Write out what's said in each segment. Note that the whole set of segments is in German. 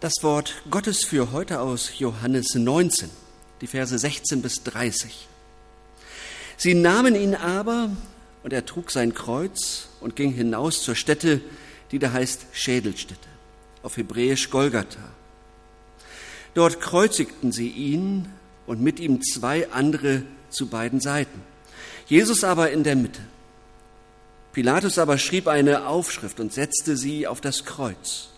Das Wort Gottes für heute aus Johannes 19, die Verse 16 bis 30. Sie nahmen ihn aber, und er trug sein Kreuz und ging hinaus zur Stätte, die da heißt Schädelstätte, auf Hebräisch Golgatha. Dort kreuzigten sie ihn und mit ihm zwei andere zu beiden Seiten. Jesus aber in der Mitte. Pilatus aber schrieb eine Aufschrift und setzte sie auf das Kreuz.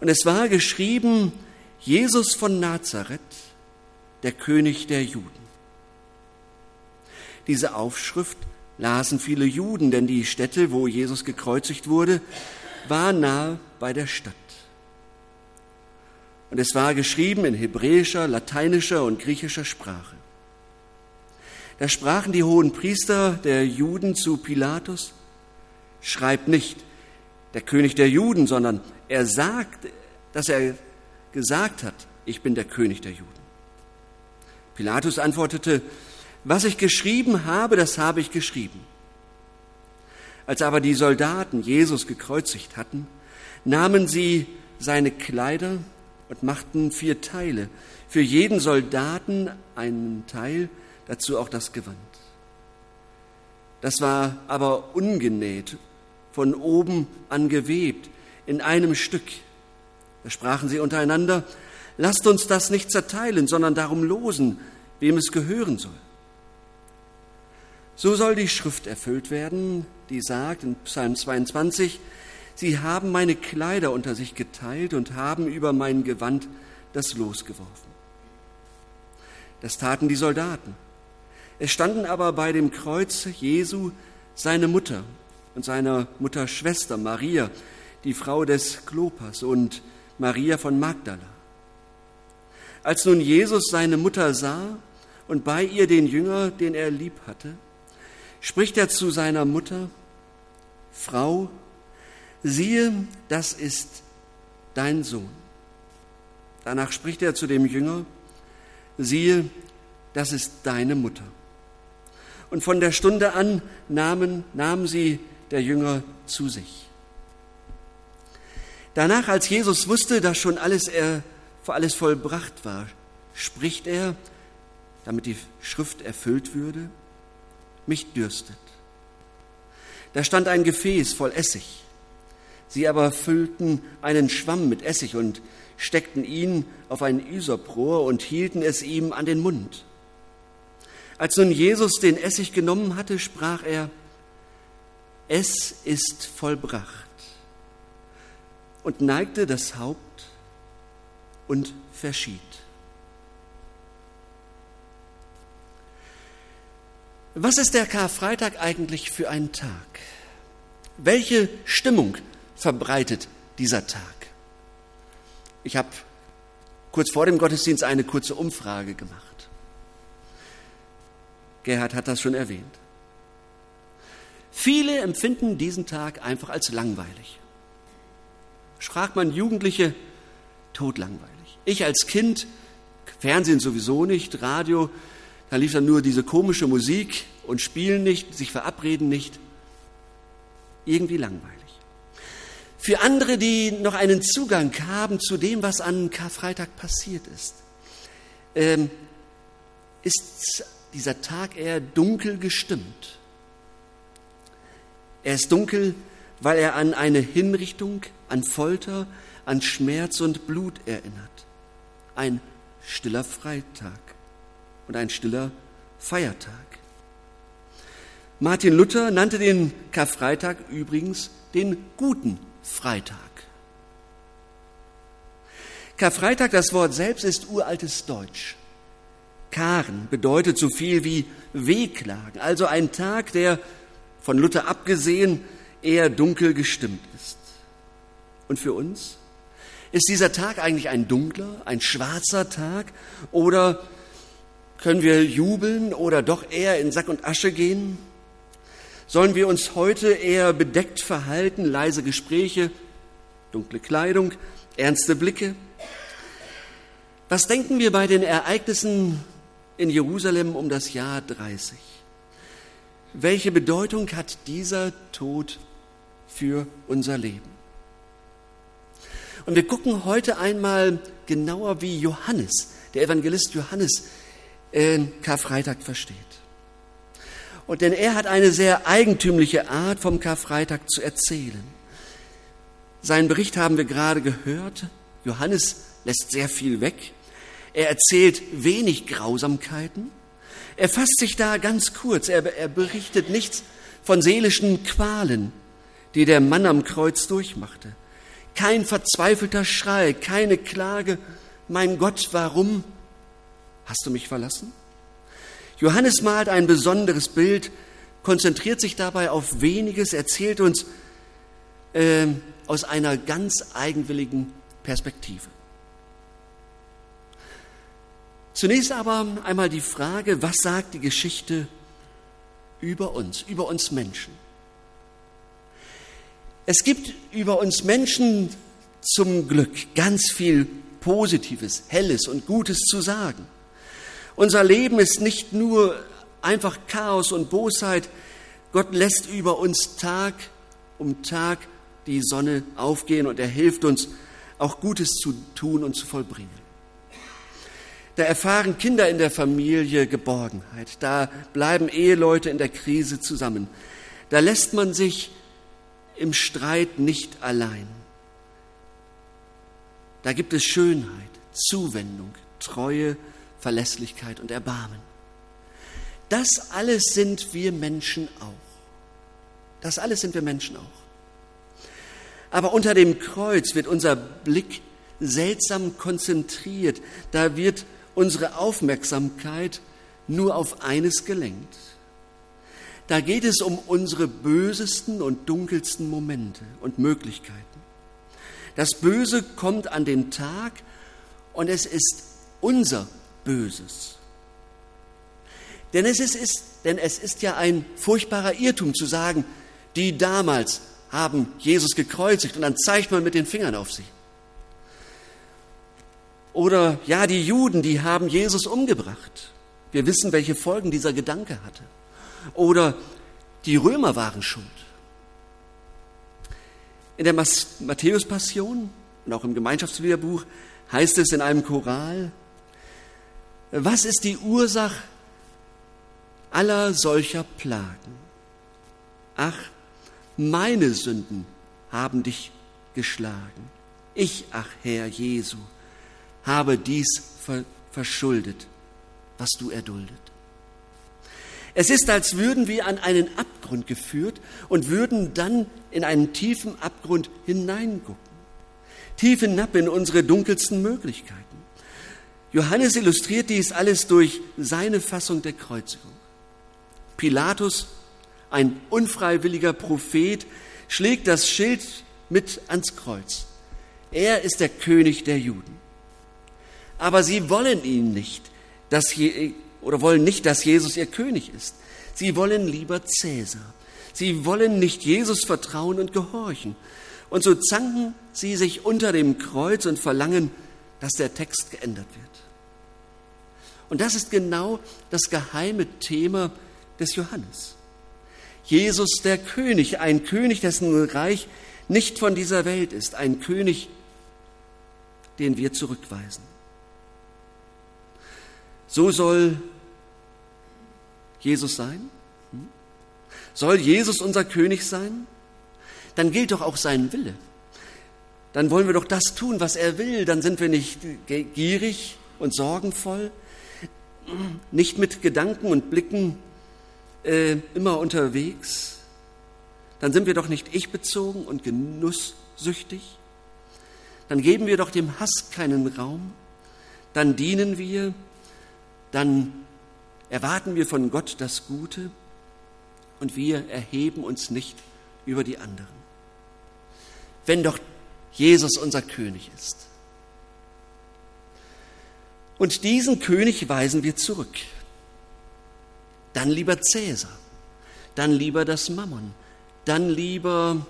Und es war geschrieben, Jesus von Nazareth, der König der Juden. Diese Aufschrift lasen viele Juden, denn die Stätte, wo Jesus gekreuzigt wurde, war nahe bei der Stadt. Und es war geschrieben in hebräischer, lateinischer und griechischer Sprache. Da sprachen die hohen Priester der Juden zu Pilatus, schreib nicht der König der Juden, sondern er sagt, dass er gesagt hat, ich bin der König der Juden. Pilatus antwortete, was ich geschrieben habe, das habe ich geschrieben. Als aber die Soldaten Jesus gekreuzigt hatten, nahmen sie seine Kleider und machten vier Teile, für jeden Soldaten einen Teil, dazu auch das Gewand. Das war aber ungenäht, von oben an gewebt, in einem Stück. Da sprachen sie untereinander, lasst uns das nicht zerteilen, sondern darum losen, wem es gehören soll. So soll die Schrift erfüllt werden, die sagt in Psalm 22, Sie haben meine Kleider unter sich geteilt und haben über mein Gewand das Los geworfen. Das taten die Soldaten. Es standen aber bei dem Kreuz Jesu seine Mutter und seine Mutter Schwester Maria, die Frau des Klopas und Maria von Magdala. Als nun Jesus seine Mutter sah und bei ihr den Jünger, den er lieb hatte, spricht er zu seiner Mutter, Frau, siehe, das ist dein Sohn. Danach spricht er zu dem Jünger, siehe, das ist deine Mutter. Und von der Stunde an nahmen, nahm sie der Jünger zu sich. Danach, als Jesus wusste, dass schon alles, er, alles vollbracht war, spricht er, damit die Schrift erfüllt würde, mich dürstet. Da stand ein Gefäß voll Essig. Sie aber füllten einen Schwamm mit Essig und steckten ihn auf ein Üsoprohr und hielten es ihm an den Mund. Als nun Jesus den Essig genommen hatte, sprach er, es ist vollbracht und neigte das Haupt und verschied. Was ist der Karfreitag eigentlich für ein Tag? Welche Stimmung verbreitet dieser Tag? Ich habe kurz vor dem Gottesdienst eine kurze Umfrage gemacht. Gerhard hat das schon erwähnt. Viele empfinden diesen Tag einfach als langweilig. Fragt man Jugendliche, totlangweilig. Ich als Kind, Fernsehen sowieso nicht, Radio, da lief dann nur diese komische Musik und Spielen nicht, sich verabreden nicht. Irgendwie langweilig. Für andere, die noch einen Zugang haben zu dem, was an Karfreitag passiert ist, ähm, ist dieser Tag eher dunkel gestimmt. Er ist dunkel, weil er an eine Hinrichtung, an Folter, an Schmerz und Blut erinnert. Ein stiller Freitag und ein stiller Feiertag. Martin Luther nannte den Karfreitag übrigens den guten Freitag. Karfreitag, das Wort selbst ist uraltes Deutsch. Karen bedeutet so viel wie Wehklagen, also ein Tag, der von Luther abgesehen eher dunkel gestimmt ist. Und für uns? Ist dieser Tag eigentlich ein dunkler, ein schwarzer Tag oder können wir jubeln oder doch eher in Sack und Asche gehen? Sollen wir uns heute eher bedeckt verhalten, leise Gespräche, dunkle Kleidung, ernste Blicke? Was denken wir bei den Ereignissen in Jerusalem um das Jahr 30? Welche Bedeutung hat dieser Tod für unser Leben? Und wir gucken heute einmal genauer, wie Johannes, der Evangelist Johannes, äh, Karfreitag versteht. Und denn er hat eine sehr eigentümliche Art, vom Karfreitag zu erzählen. Seinen Bericht haben wir gerade gehört. Johannes lässt sehr viel weg. Er erzählt wenig Grausamkeiten. Er fasst sich da ganz kurz. Er, er berichtet nichts von seelischen Qualen, die der Mann am Kreuz durchmachte. Kein verzweifelter Schrei, keine Klage. Mein Gott, warum hast du mich verlassen? Johannes malt ein besonderes Bild, konzentriert sich dabei auf weniges, erzählt uns äh, aus einer ganz eigenwilligen Perspektive. Zunächst aber einmal die Frage, was sagt die Geschichte über uns, über uns Menschen? Es gibt über uns Menschen zum Glück ganz viel Positives, Helles und Gutes zu sagen. Unser Leben ist nicht nur einfach Chaos und Bosheit. Gott lässt über uns Tag um Tag die Sonne aufgehen und er hilft uns, auch Gutes zu tun und zu vollbringen. Da erfahren Kinder in der Familie Geborgenheit. Da bleiben Eheleute in der Krise zusammen. Da lässt man sich im Streit nicht allein. Da gibt es Schönheit, Zuwendung, Treue, Verlässlichkeit und Erbarmen. Das alles sind wir Menschen auch. Das alles sind wir Menschen auch. Aber unter dem Kreuz wird unser Blick seltsam konzentriert. Da wird unsere Aufmerksamkeit nur auf eines gelenkt. Da geht es um unsere bösesten und dunkelsten Momente und Möglichkeiten. Das Böse kommt an den Tag und es ist unser Böses. Denn es ist, ist, denn es ist ja ein furchtbarer Irrtum zu sagen, die damals haben Jesus gekreuzigt und dann zeigt man mit den Fingern auf sie. Oder ja, die Juden, die haben Jesus umgebracht. Wir wissen, welche Folgen dieser Gedanke hatte. Oder die Römer waren schuld. In der Matthäus-Passion und auch im Gemeinschaftsliederbuch heißt es in einem Choral, was ist die Ursache aller solcher Plagen? Ach, meine Sünden haben dich geschlagen. Ich, ach Herr Jesu, habe dies verschuldet, was du erduldet. Es ist, als würden wir an einen Abgrund geführt und würden dann in einen tiefen Abgrund hineingucken. Tief hinab in unsere dunkelsten Möglichkeiten. Johannes illustriert dies alles durch seine Fassung der Kreuzigung. Pilatus, ein unfreiwilliger Prophet, schlägt das Schild mit ans Kreuz. Er ist der König der Juden. Aber sie wollen ihn nicht, dass je, oder wollen nicht, dass Jesus ihr König ist. Sie wollen lieber Cäsar. Sie wollen nicht Jesus vertrauen und gehorchen. Und so zanken sie sich unter dem Kreuz und verlangen, dass der Text geändert wird. Und das ist genau das geheime Thema des Johannes. Jesus der König, ein König, dessen Reich nicht von dieser Welt ist, ein König, den wir zurückweisen. So soll Jesus sein? Hm? Soll Jesus unser König sein? Dann gilt doch auch sein Wille. Dann wollen wir doch das tun, was er will. Dann sind wir nicht gierig und sorgenvoll, nicht mit Gedanken und Blicken äh, immer unterwegs, dann sind wir doch nicht ich-bezogen und genusssüchtig. Dann geben wir doch dem Hass keinen Raum. Dann dienen wir. Dann erwarten wir von Gott das Gute. Und wir erheben uns nicht über die anderen. Wenn doch Jesus unser König ist. Und diesen König weisen wir zurück. Dann lieber Cäsar, dann lieber das Mammon, dann lieber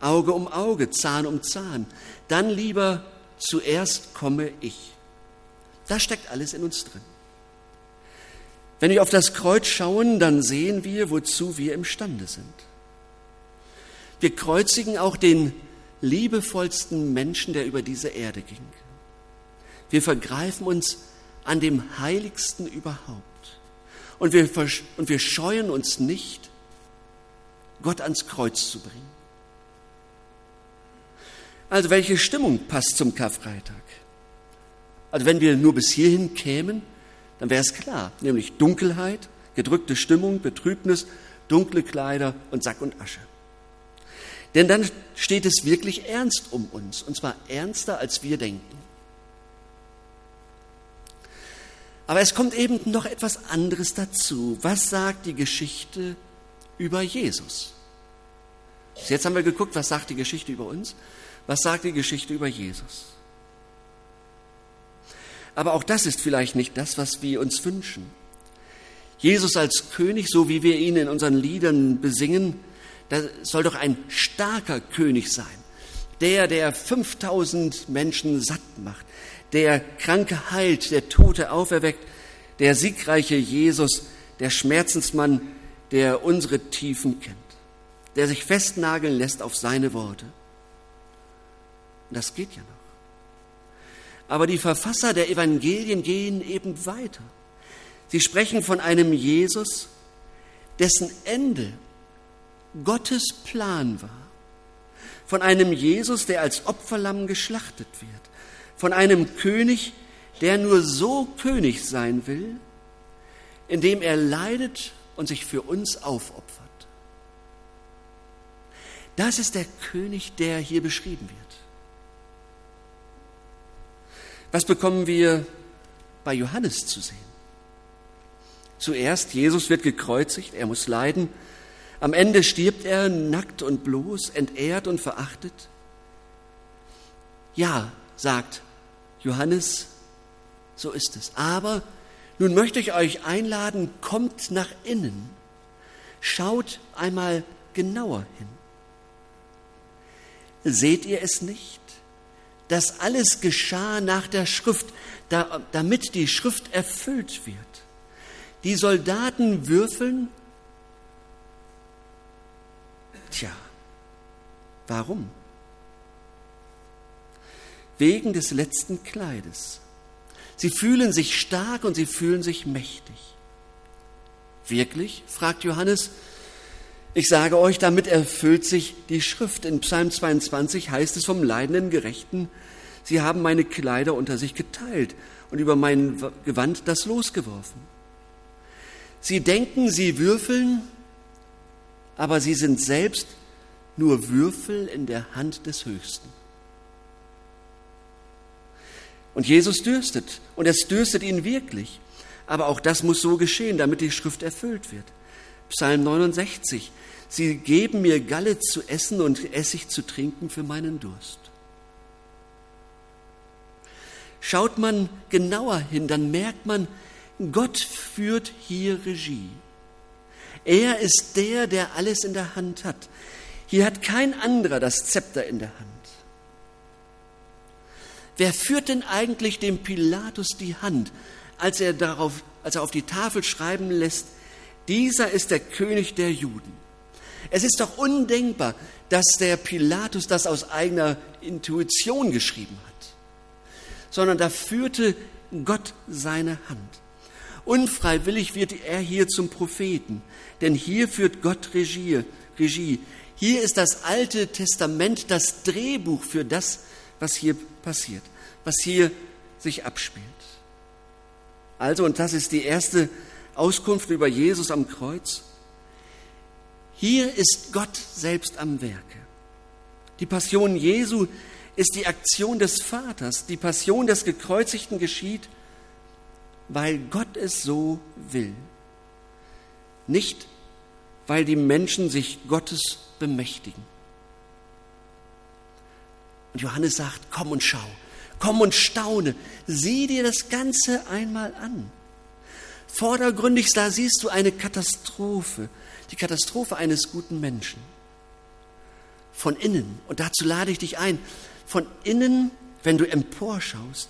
Auge um Auge, Zahn um Zahn, dann lieber zuerst komme ich. Da steckt alles in uns drin. Wenn wir auf das Kreuz schauen, dann sehen wir, wozu wir imstande sind. Wir kreuzigen auch den liebevollsten Menschen, der über diese Erde ging. Wir vergreifen uns an dem Heiligsten überhaupt. Und wir, und wir scheuen uns nicht, Gott ans Kreuz zu bringen. Also welche Stimmung passt zum Karfreitag? Also wenn wir nur bis hierhin kämen, dann wäre es klar, nämlich Dunkelheit, gedrückte Stimmung, Betrübnis, dunkle Kleider und Sack und Asche. Denn dann steht es wirklich ernst um uns, und zwar ernster, als wir denken. Aber es kommt eben noch etwas anderes dazu. Was sagt die Geschichte über Jesus? Jetzt haben wir geguckt, was sagt die Geschichte über uns? Was sagt die Geschichte über Jesus? Aber auch das ist vielleicht nicht das, was wir uns wünschen. Jesus als König, so wie wir ihn in unseren Liedern besingen, das soll doch ein starker König sein. Der, der 5000 Menschen satt macht, der Kranke heilt, der Tote auferweckt, der siegreiche Jesus, der Schmerzensmann, der unsere Tiefen kennt, der sich festnageln lässt auf seine Worte. Das geht ja noch. Aber die Verfasser der Evangelien gehen eben weiter. Sie sprechen von einem Jesus, dessen Ende Gottes Plan war. Von einem Jesus, der als Opferlamm geschlachtet wird. Von einem König, der nur so König sein will, indem er leidet und sich für uns aufopfert. Das ist der König, der hier beschrieben wird. Was bekommen wir bei Johannes zu sehen? Zuerst, Jesus wird gekreuzigt, er muss leiden. Am Ende stirbt er nackt und bloß, entehrt und verachtet. Ja, sagt Johannes, so ist es. Aber nun möchte ich euch einladen, kommt nach innen. Schaut einmal genauer hin. Seht ihr es nicht? Das alles geschah nach der Schrift, damit die Schrift erfüllt wird. Die Soldaten würfeln. Tja, warum? Wegen des letzten Kleides. Sie fühlen sich stark und sie fühlen sich mächtig. Wirklich? fragt Johannes. Ich sage euch, damit erfüllt sich die Schrift. In Psalm 22 heißt es vom leidenden Gerechten, sie haben meine Kleider unter sich geteilt und über mein Gewand das losgeworfen. Sie denken, sie würfeln, aber sie sind selbst nur Würfel in der Hand des Höchsten. Und Jesus dürstet, und es dürstet ihn wirklich. Aber auch das muss so geschehen, damit die Schrift erfüllt wird. Psalm 69. Sie geben mir Galle zu essen und Essig zu trinken für meinen Durst. Schaut man genauer hin, dann merkt man, Gott führt hier Regie. Er ist der, der alles in der Hand hat. Hier hat kein anderer das Zepter in der Hand. Wer führt denn eigentlich dem Pilatus die Hand, als er, darauf, als er auf die Tafel schreiben lässt, dieser ist der König der Juden? Es ist doch undenkbar, dass der Pilatus das aus eigener Intuition geschrieben hat, sondern da führte Gott seine Hand. Unfreiwillig wird er hier zum Propheten, denn hier führt Gott Regie. Regie. Hier ist das Alte Testament das Drehbuch für das, was hier passiert, was hier sich abspielt. Also, und das ist die erste Auskunft über Jesus am Kreuz, hier ist Gott selbst am Werke. Die Passion Jesu ist die Aktion des Vaters. Die Passion des Gekreuzigten geschieht weil Gott es so will. Nicht, weil die Menschen sich Gottes bemächtigen. Und Johannes sagt, komm und schau, komm und staune, sieh dir das Ganze einmal an. Vordergründig, da siehst du eine Katastrophe, die Katastrophe eines guten Menschen. Von innen, und dazu lade ich dich ein, von innen, wenn du emporschaust,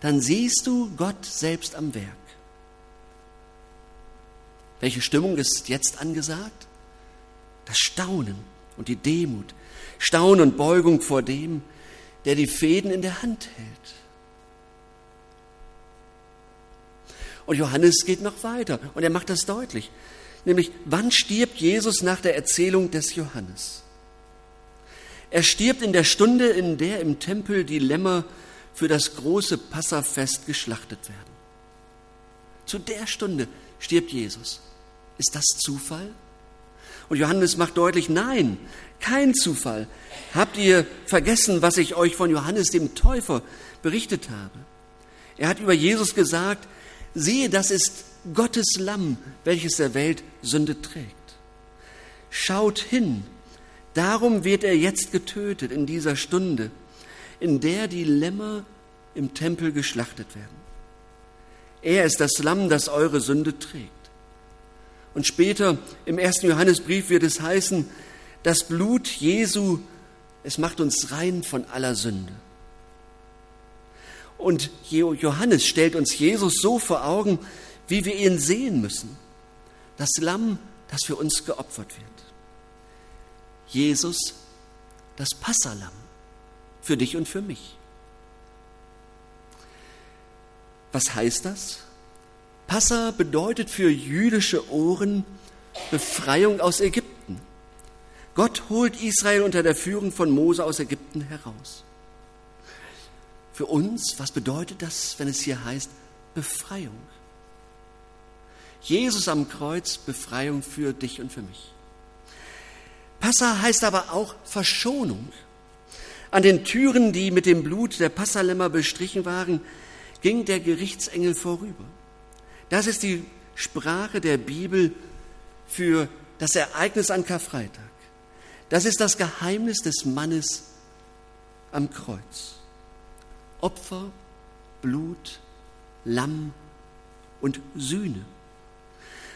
dann siehst du Gott selbst am Werk. Welche Stimmung ist jetzt angesagt? Das Staunen. und die Demut, Staunen und Beugung vor dem, der die Fäden in der Hand hält. Und Johannes geht noch weiter und er macht das deutlich. Nämlich, wann stirbt Jesus nach der Erzählung des Johannes? Er stirbt in der Stunde, in der im Tempel die Lämmer für das große Passafest geschlachtet werden. Zu der Stunde stirbt Jesus. Ist das Zufall? Und Johannes macht deutlich, nein, kein Zufall. Habt ihr vergessen, was ich euch von Johannes dem Täufer berichtet habe? Er hat über Jesus gesagt, siehe, das ist Gottes Lamm, welches der Welt Sünde trägt. Schaut hin, darum wird er jetzt getötet in dieser Stunde, in der die Lämmer im Tempel geschlachtet werden. Er ist das Lamm, das eure Sünde trägt. Und später im ersten Johannesbrief wird es heißen, das Blut Jesu, es macht uns rein von aller Sünde. Und Johannes stellt uns Jesus so vor Augen, wie wir ihn sehen müssen. Das Lamm, das für uns geopfert wird. Jesus, das Passalam, für dich und für mich. Was heißt das? Passa bedeutet für jüdische Ohren Befreiung aus Ägypten. Gott holt Israel unter der Führung von Mose aus Ägypten heraus. Für uns, was bedeutet das, wenn es hier heißt Befreiung? Jesus am Kreuz, Befreiung für dich und für mich. Passa heißt aber auch Verschonung. An den Türen, die mit dem Blut der Passalämmer bestrichen waren, ging der Gerichtsengel vorüber. Das ist die Sprache der Bibel für das Ereignis an Karfreitag. Das ist das Geheimnis des Mannes am Kreuz. Opfer, Blut, Lamm und Sühne.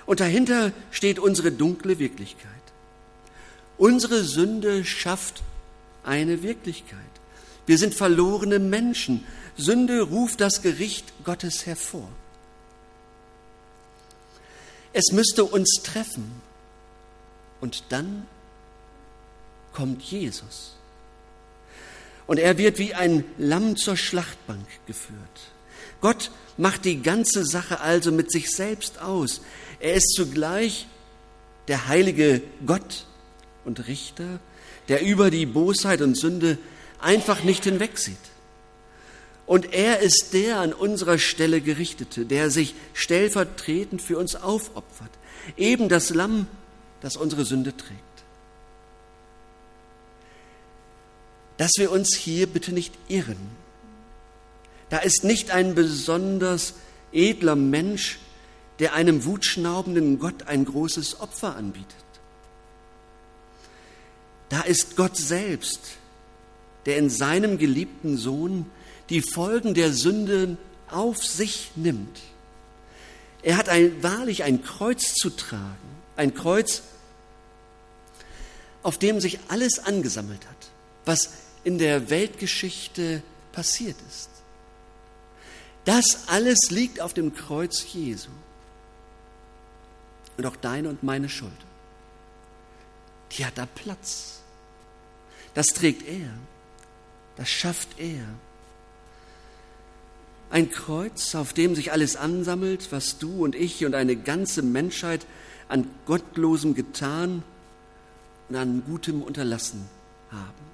Und dahinter steht unsere dunkle Wirklichkeit. Unsere Sünde schafft eine Wirklichkeit. Wir sind verlorene Menschen. Sünde ruft das Gericht Gottes hervor. Es müsste uns treffen. Und dann kommt Jesus. Und er wird wie ein Lamm zur Schlachtbank geführt. Gott macht die ganze Sache also mit sich selbst aus. Er ist zugleich der heilige Gott und Richter, der über die Bosheit und Sünde einfach nicht hinwegsieht. Und er ist der an unserer Stelle Gerichtete, der sich stellvertretend für uns aufopfert. Eben das Lamm, das unsere Sünde trägt. Dass wir uns hier bitte nicht irren. Da ist nicht ein besonders edler Mensch, der einem wutschnaubenden Gott ein großes Opfer anbietet. Da ist Gott selbst, der in seinem geliebten Sohn die Folgen der Sünde auf sich nimmt. Er hat ein, wahrlich ein Kreuz zu tragen, ein Kreuz, auf dem sich alles angesammelt hat, was in der Weltgeschichte passiert ist. Das alles liegt auf dem Kreuz Jesu. Und auch deine und meine Schuld. Die hat da Platz. Das trägt er. Das schafft er. Ein Kreuz, auf dem sich alles ansammelt, was du und ich und eine ganze Menschheit an Gottlosem getan und an Gutem unterlassen haben.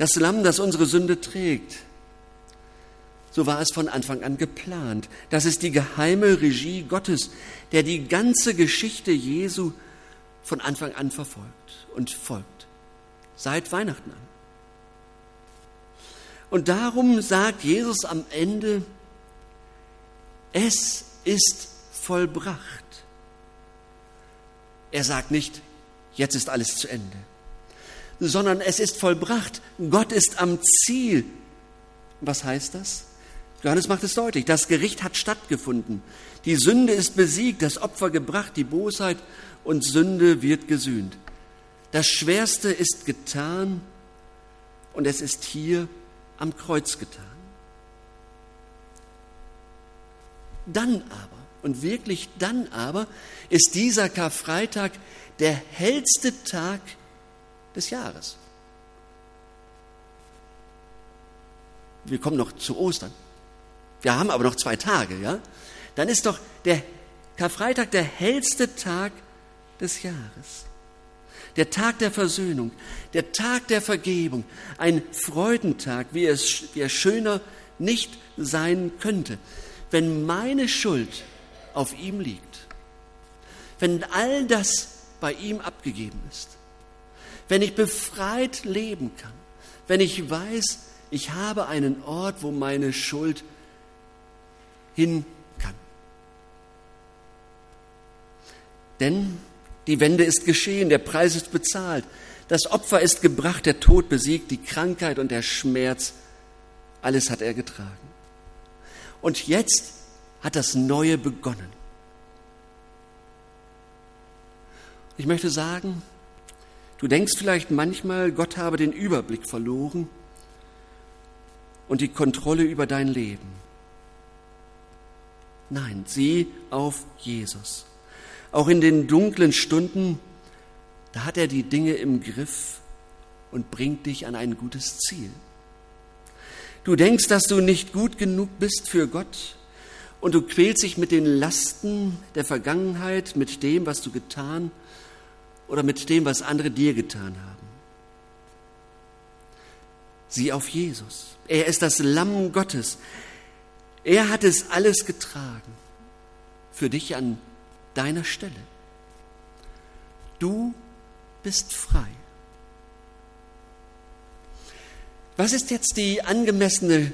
Das Lamm, das unsere Sünde trägt, so war es von Anfang an geplant. Das ist die geheime Regie Gottes, der die ganze Geschichte Jesu von Anfang an verfolgt und folgt. Seit Weihnachten an. Und darum sagt Jesus am Ende, es ist vollbracht. Er sagt nicht, jetzt ist alles zu Ende, sondern es ist vollbracht. Gott ist am Ziel. Was heißt das? Johannes macht es deutlich. Das Gericht hat stattgefunden. Die Sünde ist besiegt, das Opfer gebracht, die Bosheit und Sünde wird gesühnt. Das Schwerste ist getan und es ist hier am Kreuz getan. Dann aber, und wirklich dann aber, ist dieser Karfreitag der hellste Tag des Jahres. Wir kommen noch zu Ostern. Wir haben aber noch zwei Tage, ja? Dann ist doch der Karfreitag der hellste Tag des Jahres. Der Tag der Versöhnung, der Tag der Vergebung, ein Freudentag, wie es, wie es schöner nicht sein könnte, wenn meine Schuld auf ihm liegt, wenn all das bei ihm abgegeben ist, wenn ich befreit leben kann, wenn ich weiß, ich habe einen Ort, wo meine Schuld hin kann. Denn die Wende ist geschehen, der Preis ist bezahlt, das Opfer ist gebracht, der Tod besiegt, die Krankheit und der Schmerz, alles hat er getragen. Und jetzt hat das Neue begonnen. Ich möchte sagen, du denkst vielleicht manchmal, Gott habe den Überblick verloren und die Kontrolle über dein Leben. Nein, sieh auf Jesus. Auch in den dunklen Stunden, da hat er die Dinge im Griff und bringt dich an ein gutes Ziel. Du denkst, dass du nicht gut genug bist für Gott und du quälst dich mit den Lasten der Vergangenheit, mit dem, was du getan oder mit dem, was andere dir getan haben. Sieh auf Jesus. Er ist das Lamm Gottes. Er hat es alles getragen für dich an deiner Stelle. Du bist frei. Was ist jetzt die angemessene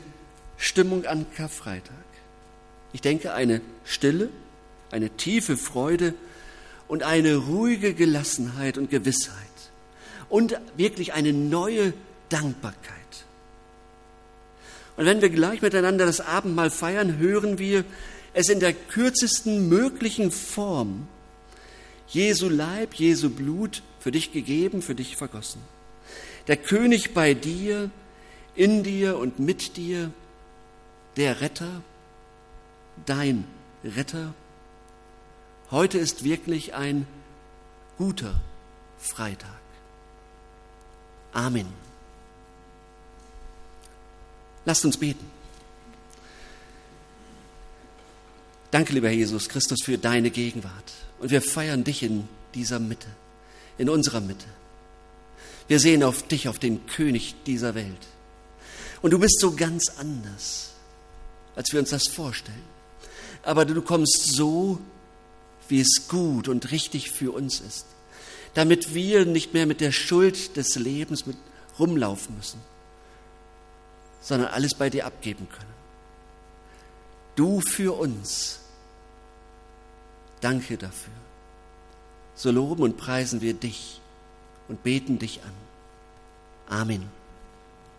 Stimmung an Karfreitag? Ich denke, eine stille, eine tiefe Freude und eine ruhige Gelassenheit und Gewissheit und wirklich eine neue Dankbarkeit. Und wenn wir gleich miteinander das Abendmahl feiern, hören wir es in der kürzesten möglichen Form. Jesu Leib, Jesu Blut für dich gegeben, für dich vergossen. Der König bei dir, in dir und mit dir, der Retter, dein Retter. Heute ist wirklich ein guter Freitag. Amen. Lasst uns beten. Danke, lieber Jesus Christus, für deine Gegenwart. Und wir feiern dich in dieser Mitte, in unserer Mitte. Wir sehen auf dich, auf den König dieser Welt. Und du bist so ganz anders, als wir uns das vorstellen. Aber du kommst so, wie es gut und richtig für uns ist, damit wir nicht mehr mit der Schuld des Lebens rumlaufen müssen sondern alles bei dir abgeben können. Du für uns. Danke dafür. So loben und preisen wir dich und beten dich an. Amen.